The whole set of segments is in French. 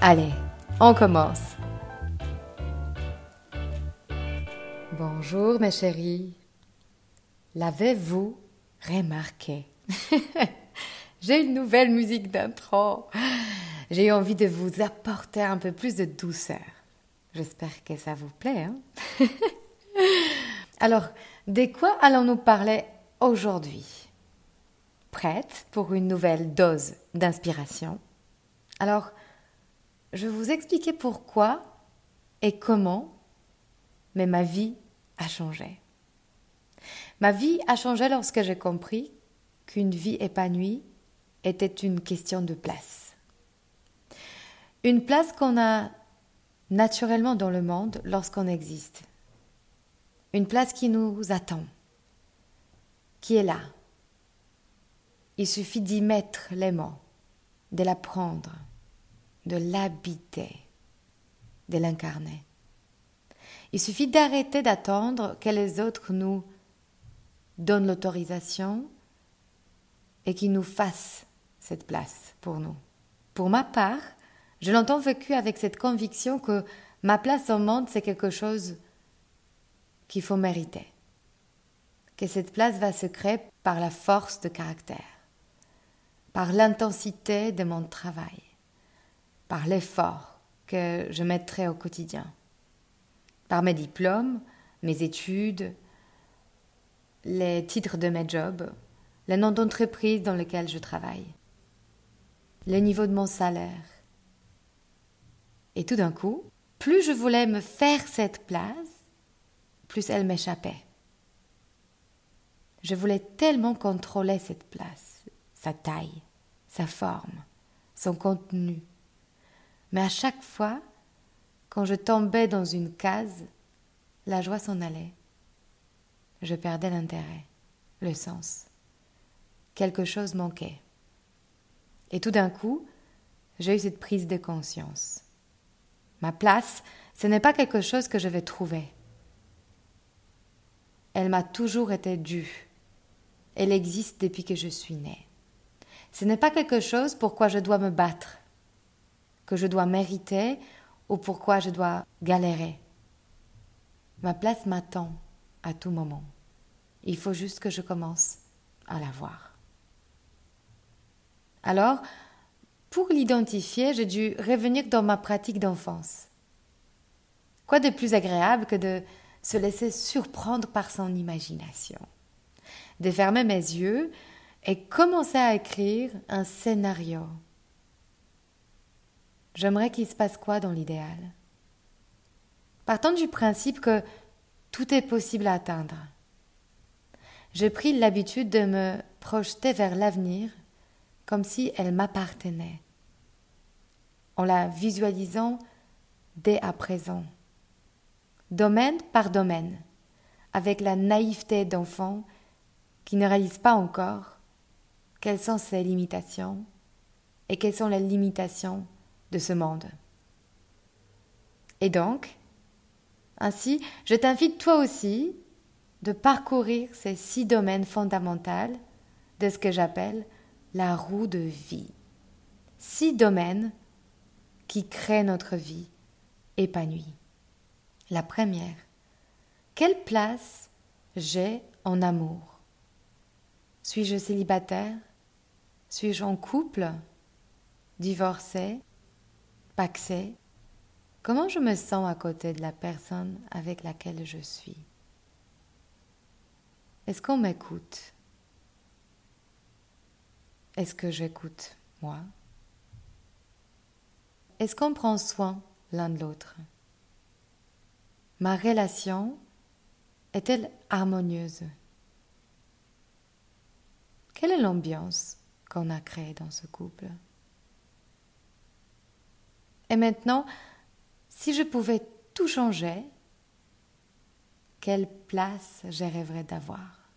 Allez, on commence. Bonjour mes chéris. L'avez-vous remarqué? J'ai une nouvelle musique d'intro. J'ai envie de vous apporter un peu plus de douceur. J'espère que ça vous plaît. Hein? Alors, de quoi allons-nous parler aujourd'hui? Prête pour une nouvelle dose d'inspiration? Alors, je vais vous expliquer pourquoi et comment, mais ma vie a changé. Ma vie a changé lorsque j'ai compris qu'une vie épanouie était une question de place. Une place qu'on a naturellement dans le monde lorsqu'on existe. Une place qui nous attend, qui est là. Il suffit d'y mettre les mots, de la prendre, de l'habiter, de l'incarner. Il suffit d'arrêter d'attendre que les autres nous donnent l'autorisation et qu'ils nous fassent cette place pour nous. Pour ma part, je l'entends vécu avec cette conviction que ma place au monde, c'est quelque chose qu'il faut mériter. Que cette place va se créer par la force de caractère, par l'intensité de mon travail, par l'effort que je mettrai au quotidien, par mes diplômes, mes études, les titres de mes jobs, le nom d'entreprise dans lequel je travaille, le niveau de mon salaire. Et tout d'un coup, plus je voulais me faire cette place, plus elle m'échappait. Je voulais tellement contrôler cette place, sa taille, sa forme, son contenu, mais à chaque fois, quand je tombais dans une case, la joie s'en allait. Je perdais l'intérêt, le sens. Quelque chose manquait. Et tout d'un coup, j'ai eu cette prise de conscience. Ma place, ce n'est pas quelque chose que je vais trouver. Elle m'a toujours été due. Elle existe depuis que je suis née. Ce n'est pas quelque chose pour quoi je dois me battre que je dois mériter ou pourquoi je dois galérer. Ma place m'attend à tout moment. Il faut juste que je commence à la voir. Alors, pour l'identifier, j'ai dû revenir dans ma pratique d'enfance. Quoi de plus agréable que de se laisser surprendre par son imagination, de fermer mes yeux et commencer à écrire un scénario J'aimerais qu'il se passe quoi dans l'idéal? Partant du principe que tout est possible à atteindre, j'ai pris l'habitude de me projeter vers l'avenir comme si elle m'appartenait, en la visualisant dès à présent, domaine par domaine, avec la naïveté d'enfant qui ne réalise pas encore quelles sont ses limitations et quelles sont les limitations de ce monde. Et donc, ainsi, je t'invite toi aussi de parcourir ces six domaines fondamentaux de ce que j'appelle la roue de vie. Six domaines qui créent notre vie épanouie. La première, quelle place j'ai en amour? Suis-je célibataire? Suis-je en couple? Divorcé paxé, comment je me sens à côté de la personne avec laquelle je suis? Est-ce qu'on m'écoute? Est-ce que j'écoute moi? Est-ce qu'on prend soin l'un de l'autre? Ma relation est-elle harmonieuse? Quelle est l'ambiance qu'on a créée dans ce couple? Et maintenant, si je pouvais tout changer, quelle place je rêverais d'avoir?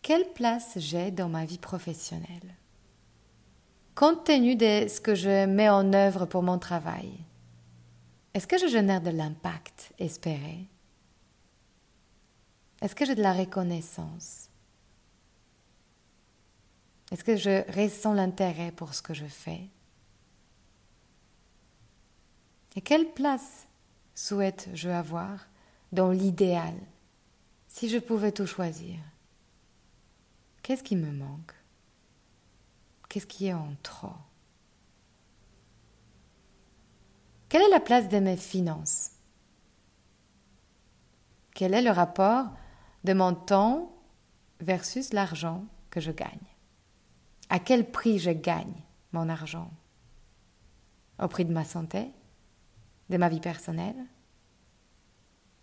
Quelle place j'ai dans ma vie professionnelle? Compte tenu de ce que je mets en œuvre pour mon travail, est-ce que je génère de l'impact espéré? Est-ce que j'ai de la reconnaissance? Est-ce que je ressens l'intérêt pour ce que je fais? Et quelle place souhaite-je avoir dans l'idéal si je pouvais tout choisir? Qu'est-ce qui me manque? Qu'est-ce qui est en trop? Quelle est la place de mes finances? Quel est le rapport de mon temps versus l'argent que je gagne? À quel prix je gagne mon argent? Au prix de ma santé De ma vie personnelle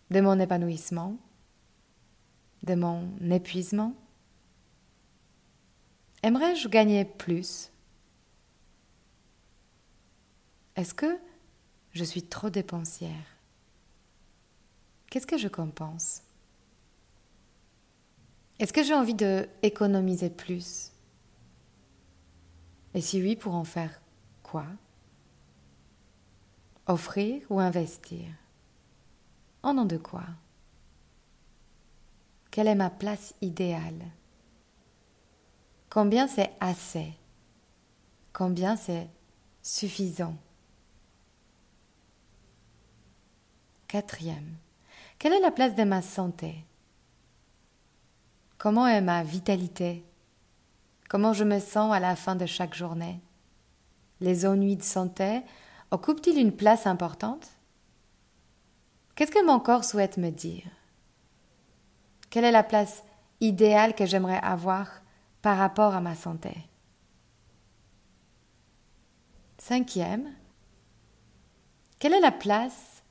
De mon épanouissement De mon épuisement? Aimerais-je gagner plus? Est-ce que je suis trop dépensière? Qu'est-ce que je compense? Est-ce que j'ai envie de économiser plus? Et si oui, pour en faire quoi? Offrir ou investir? En nom de quoi? Quelle est ma place idéale? Combien c'est assez? Combien c'est suffisant? Quatrième, quelle est la place de ma santé? Comment est ma vitalité? Comment je me sens à la fin de chaque journée? Les ennuis de santé occupent-ils une place importante? Qu'est-ce que mon corps souhaite me dire? Quelle est la place idéale que j'aimerais avoir par rapport à ma santé? Cinquième, quelle est la place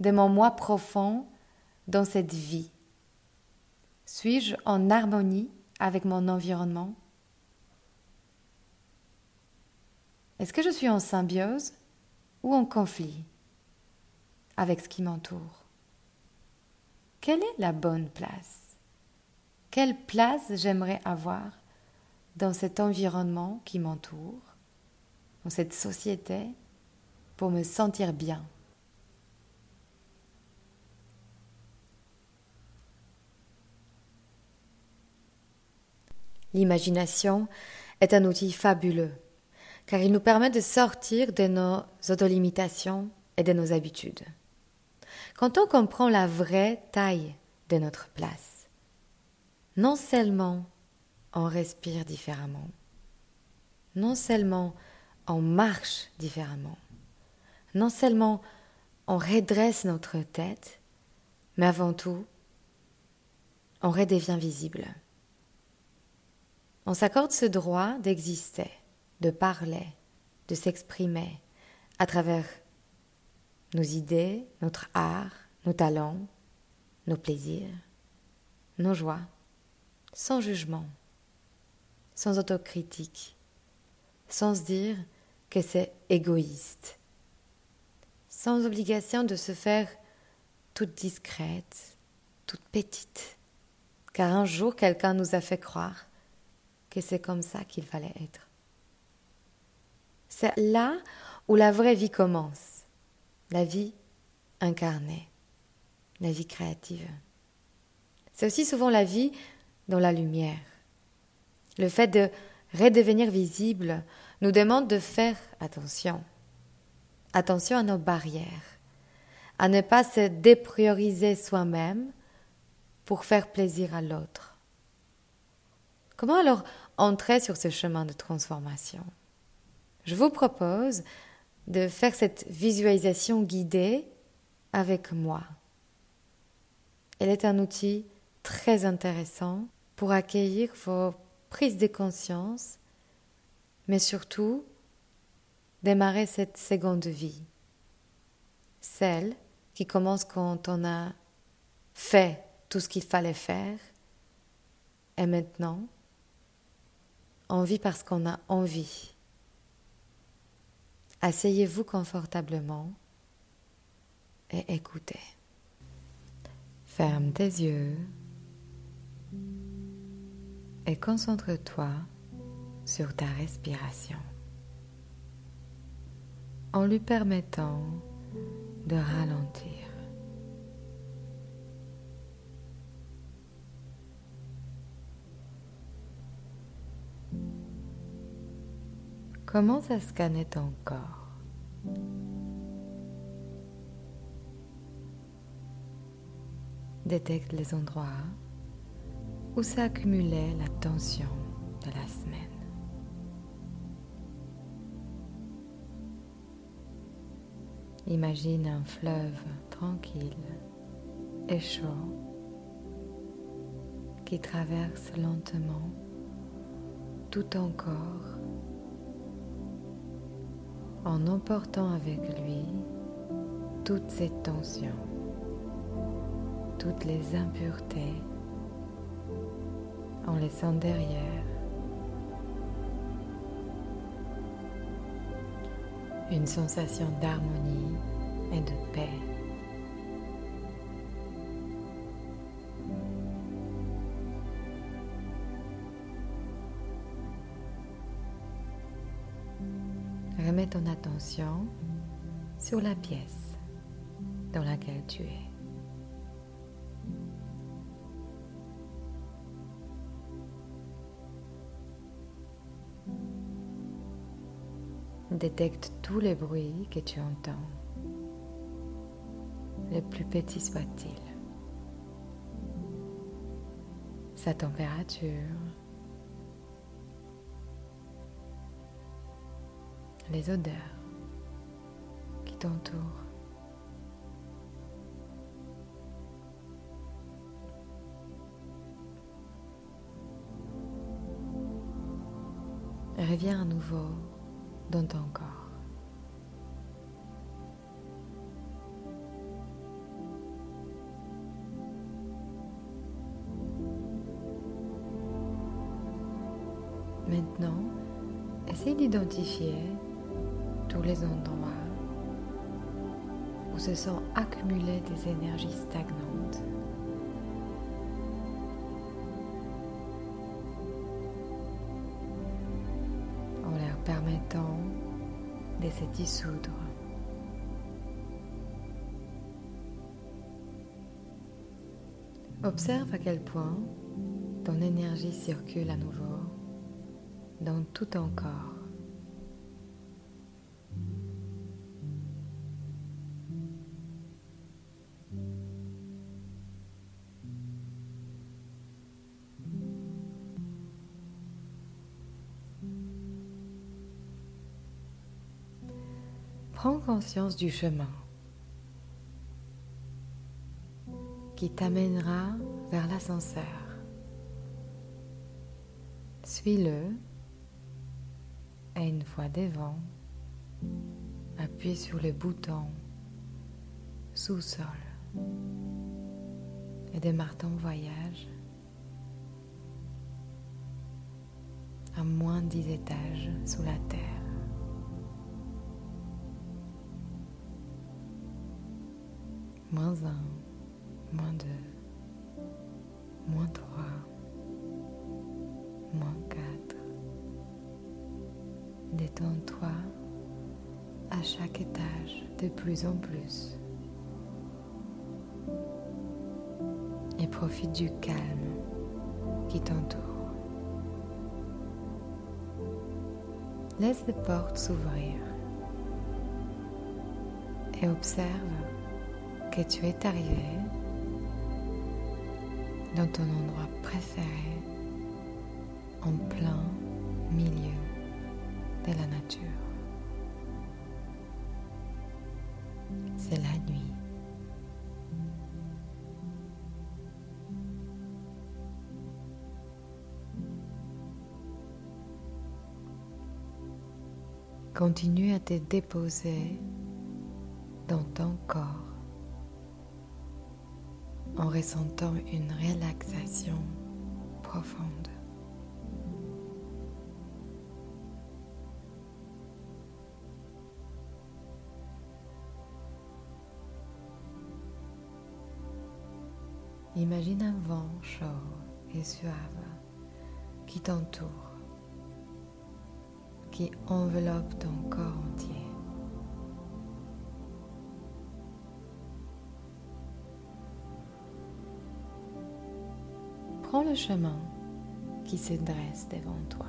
de mon moi profond dans cette vie? Suis-je en harmonie avec mon environnement? Est-ce que je suis en symbiose ou en conflit avec ce qui m'entoure? Quelle est la bonne place? Quelle place j'aimerais avoir dans cet environnement qui m'entoure, dans cette société, pour me sentir bien? L'imagination est un outil fabuleux, car il nous permet de sortir de nos autolimitations et de nos habitudes. Quand on comprend la vraie taille de notre place, non seulement on respire différemment, non seulement on marche différemment, non seulement on redresse notre tête, mais avant tout, on redevient visible. On s'accorde ce droit d'exister, de parler, de s'exprimer à travers nos idées, notre art, nos talents, nos plaisirs, nos joies sans jugement, sans autocritique, sans se dire que c'est égoïste, sans obligation de se faire toute discrète, toute petite, car un jour quelqu'un nous a fait croire que c'est comme ça qu'il fallait être. C'est là où la vraie vie commence, la vie incarnée, la vie créative. C'est aussi souvent la vie dans la lumière. Le fait de redevenir visible nous demande de faire attention. Attention à nos barrières, à ne pas se déprioriser soi-même pour faire plaisir à l'autre. Comment alors entrer sur ce chemin de transformation? Je vous propose de faire cette visualisation guidée avec moi. Elle est un outil très intéressant pour accueillir vos prises de conscience, mais surtout démarrer cette seconde vie, celle qui commence quand on a fait tout ce qu'il fallait faire, et maintenant, on vit parce qu'on a envie. Asseyez-vous confortablement et écoutez. Ferme tes yeux et concentre-toi sur ta respiration en lui permettant de ralentir. Commence à scanner ton corps? Détecte les endroits où s'accumulait la tension de la semaine. Imagine un fleuve tranquille et chaud qui traverse lentement tout ton corps en emportant avec lui toutes ces tensions, toutes les impuretés, en laissant derrière une sensation d'harmonie et de paix. Sur la pièce dans laquelle tu es. Détecte tous les bruits que tu entends, les plus petits soient-ils. Sa température, les odeurs Reviens à nouveau dans ton corps. Maintenant, essaye d'identifier tous les endroits où se sont accumulées des énergies stagnantes. permettant de se dissoudre. Observe à quel point ton énergie circule à nouveau dans tout ton corps. Du chemin qui t'amènera vers l'ascenseur. Suis-le et une fois devant, appuie sur le bouton sous-sol et démarre ton voyage à moins dix étages sous la terre. Moins un, moins deux, moins trois, moins quatre. Détends-toi à chaque étage de plus en plus. Et profite du calme qui t'entoure. Laisse les portes s'ouvrir et observe que tu es arrivé dans ton endroit préféré en plein milieu de la nature. C'est la nuit. Continue à te déposer dans ton corps ressentant une relaxation profonde. Imagine un vent chaud et suave qui t'entoure qui enveloppe ton corps entier. Chemin qui se dresse devant toi.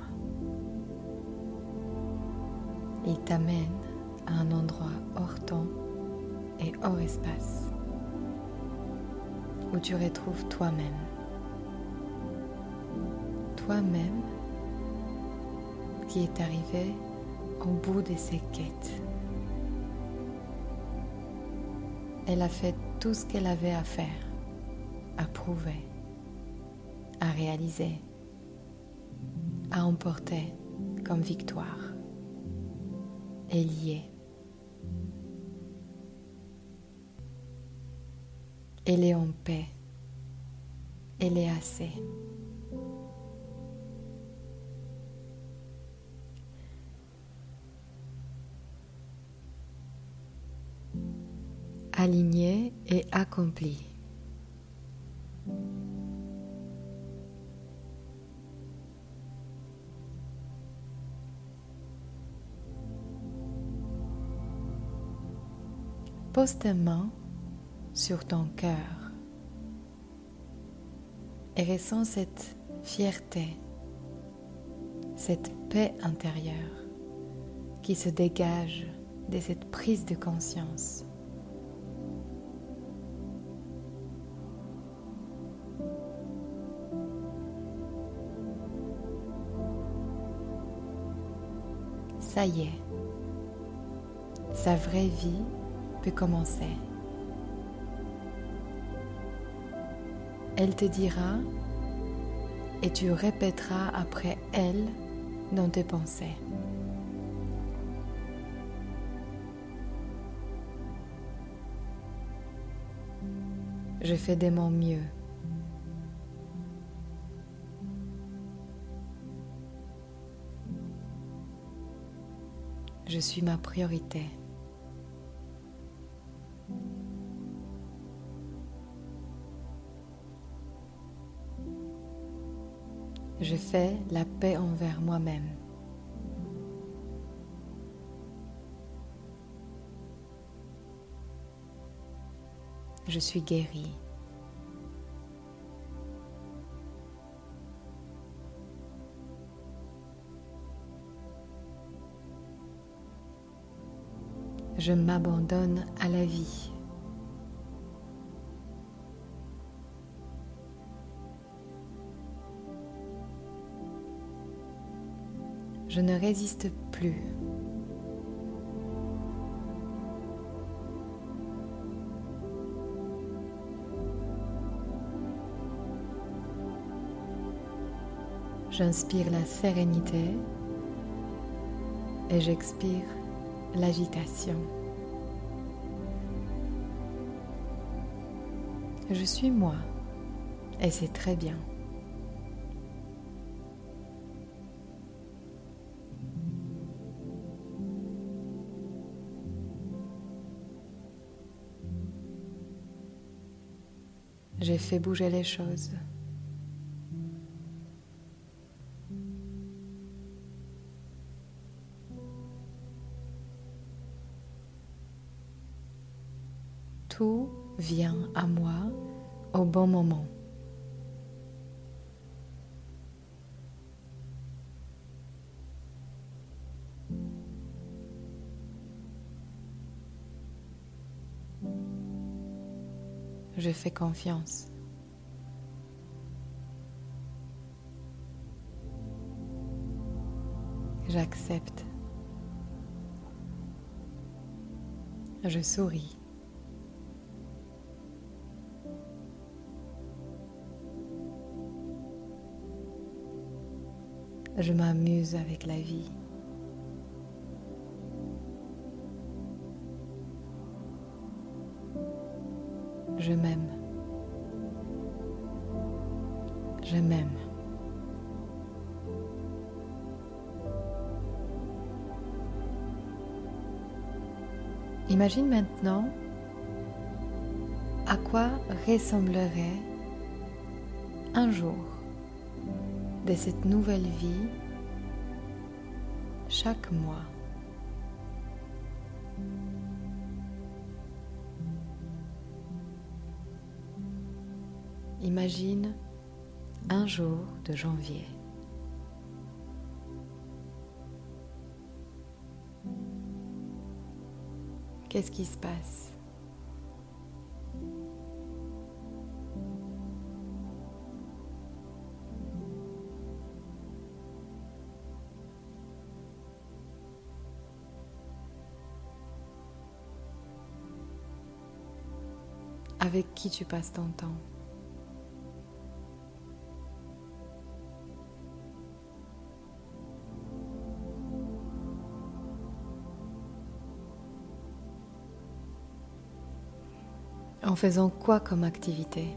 Il t'amène à un endroit hors temps et hors espace où tu retrouves toi-même. Toi-même qui est arrivée au bout de ses quêtes. Elle a fait tout ce qu'elle avait à faire, à prouver, à réaliser, à emporter comme victoire. Y est. Elle est en paix. Elle est assez. aligné et accompli. Pose tes mains sur ton cœur et ressens cette fierté, cette paix intérieure qui se dégage de cette prise de conscience. Ça y est, sa vraie vie commencer. Elle te dira et tu répéteras après elle dans tes pensées. Je fais de mon mieux. Je suis ma priorité. Je fais la paix envers moi-même. Je suis guérie. Je m'abandonne à la vie. Je ne résiste plus. J'inspire la sérénité et j'expire l'agitation. Je suis moi et c'est très bien. J'ai fait bouger les choses. Tout vient à moi au bon moment. Je fais confiance. J'accepte. Je souris. Je m'amuse avec la vie. Je m'aime. Je m'aime. Imagine maintenant à quoi ressemblerait un jour de cette nouvelle vie chaque mois. Imagine un jour de janvier. Qu'est-ce qui se passe? Avec qui tu passes ton temps? En faisant quoi comme activité?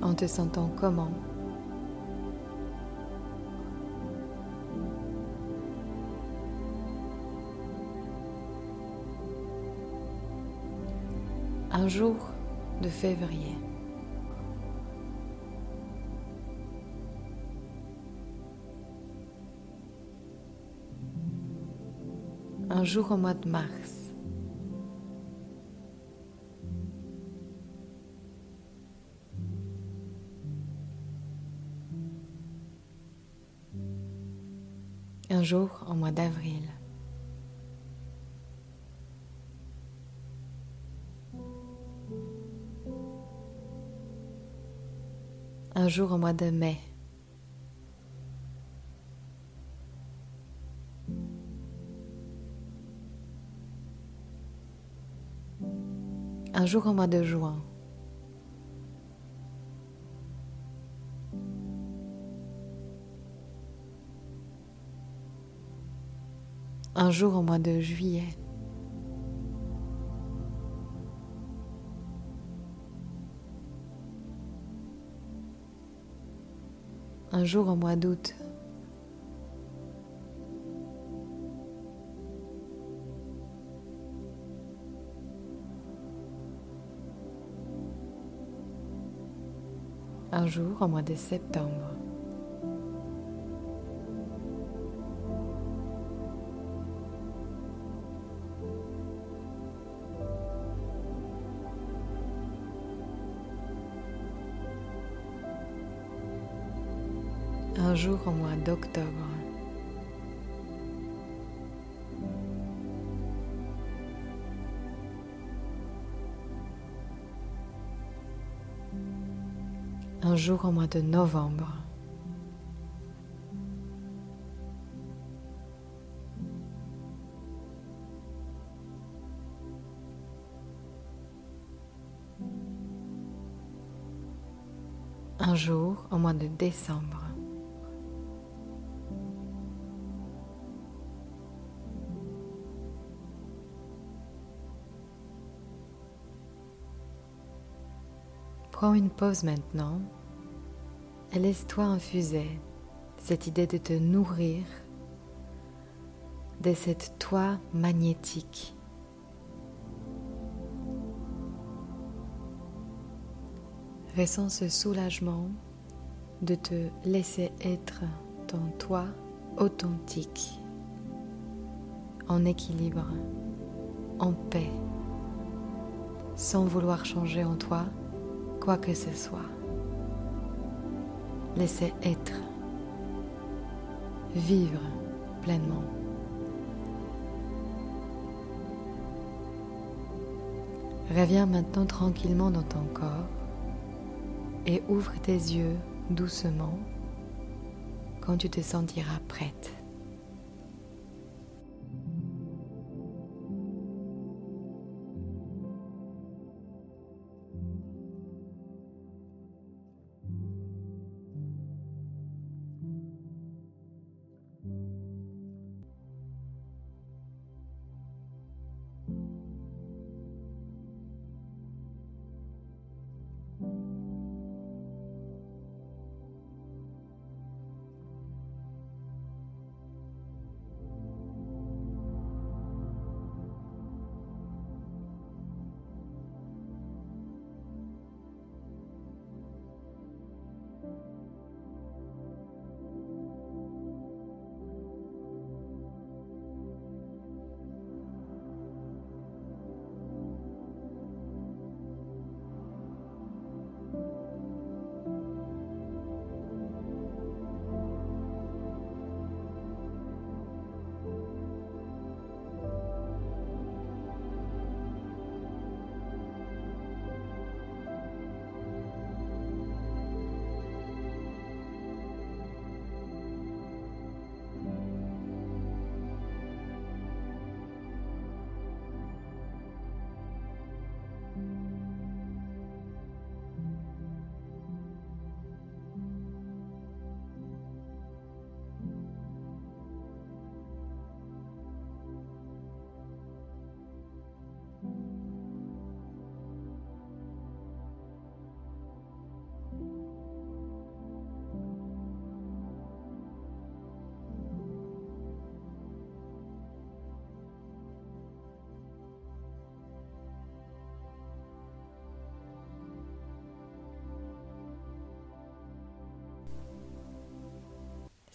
En te sentant comment? Un jour de février. Un jour au mois de mars. Un jour au mois d'avril. Un jour au mois de mai. Jour au mois de juin. Un jour au mois de juillet. Un jour au mois d'août. Un jour au mois de septembre. Un jour au mois d'octobre. Jour au mois de novembre. Un jour au mois de décembre. Prends une pause maintenant laisse-toi infuser cette idée de te nourrir de cette toi magnétique. Ressens ce soulagement de te laisser être ton toi authentique, en équilibre, en paix, sans vouloir changer en toi quoi que ce soit. Laissez être, vivre pleinement. Reviens maintenant tranquillement dans ton corps et ouvre tes yeux doucement quand tu te sentiras prête.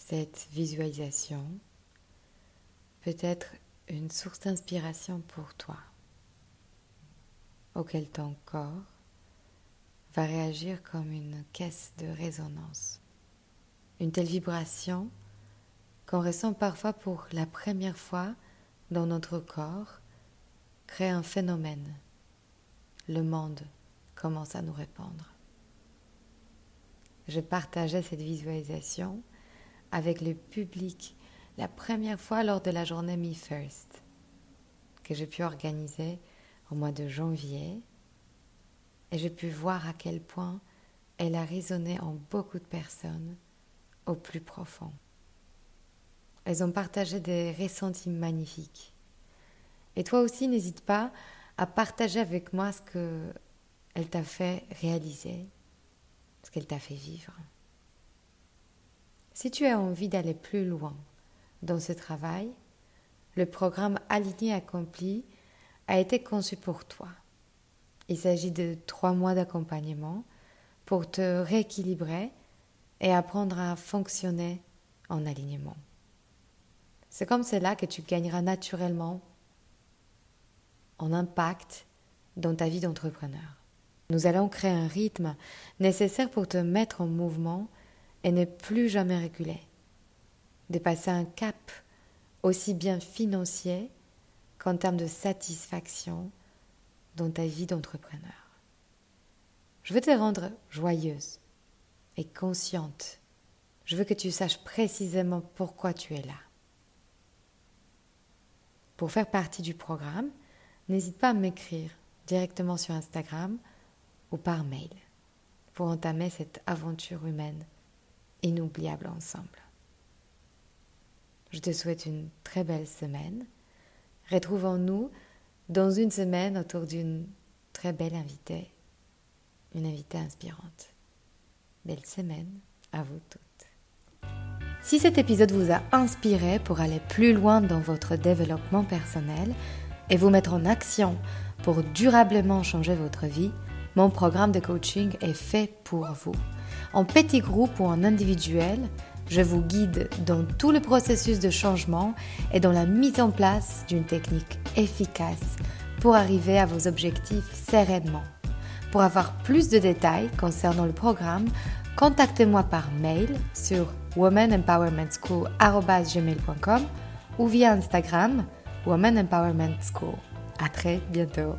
Cette visualisation peut être une source d'inspiration pour toi, auquel ton corps va réagir comme une caisse de résonance. Une telle vibration qu'on ressent parfois pour la première fois dans notre corps crée un phénomène. Le monde commence à nous répondre. Je partageais cette visualisation avec le public la première fois lors de la journée Me First que j'ai pu organiser au mois de janvier et j'ai pu voir à quel point elle a résonné en beaucoup de personnes au plus profond. Elles ont partagé des ressentis magnifiques. Et toi aussi, n'hésite pas à partager avec moi ce que elle t'a fait réaliser, ce qu'elle t'a fait vivre. Si tu as envie d'aller plus loin dans ce travail, le programme Aligné accompli a été conçu pour toi. Il s'agit de trois mois d'accompagnement pour te rééquilibrer et apprendre à fonctionner en alignement. C'est comme cela que tu gagneras naturellement en impact dans ta vie d'entrepreneur. Nous allons créer un rythme nécessaire pour te mettre en mouvement et ne plus jamais reculer, de passer un cap aussi bien financier qu'en termes de satisfaction dans ta vie d'entrepreneur. Je veux te rendre joyeuse et consciente. Je veux que tu saches précisément pourquoi tu es là. Pour faire partie du programme, n'hésite pas à m'écrire directement sur Instagram ou par mail pour entamer cette aventure humaine inoubliable ensemble. Je te souhaite une très belle semaine. Retrouvons-nous dans une semaine autour d'une très belle invitée, une invitée inspirante. Belle semaine à vous toutes. Si cet épisode vous a inspiré pour aller plus loin dans votre développement personnel et vous mettre en action pour durablement changer votre vie, mon programme de coaching est fait pour vous. En petit groupe ou en individuel, je vous guide dans tout le processus de changement et dans la mise en place d'une technique efficace pour arriver à vos objectifs sereinement. Pour avoir plus de détails concernant le programme, contactez-moi par mail sur womanempowermentschool.com ou via Instagram Woman Empowerment School. À très bientôt.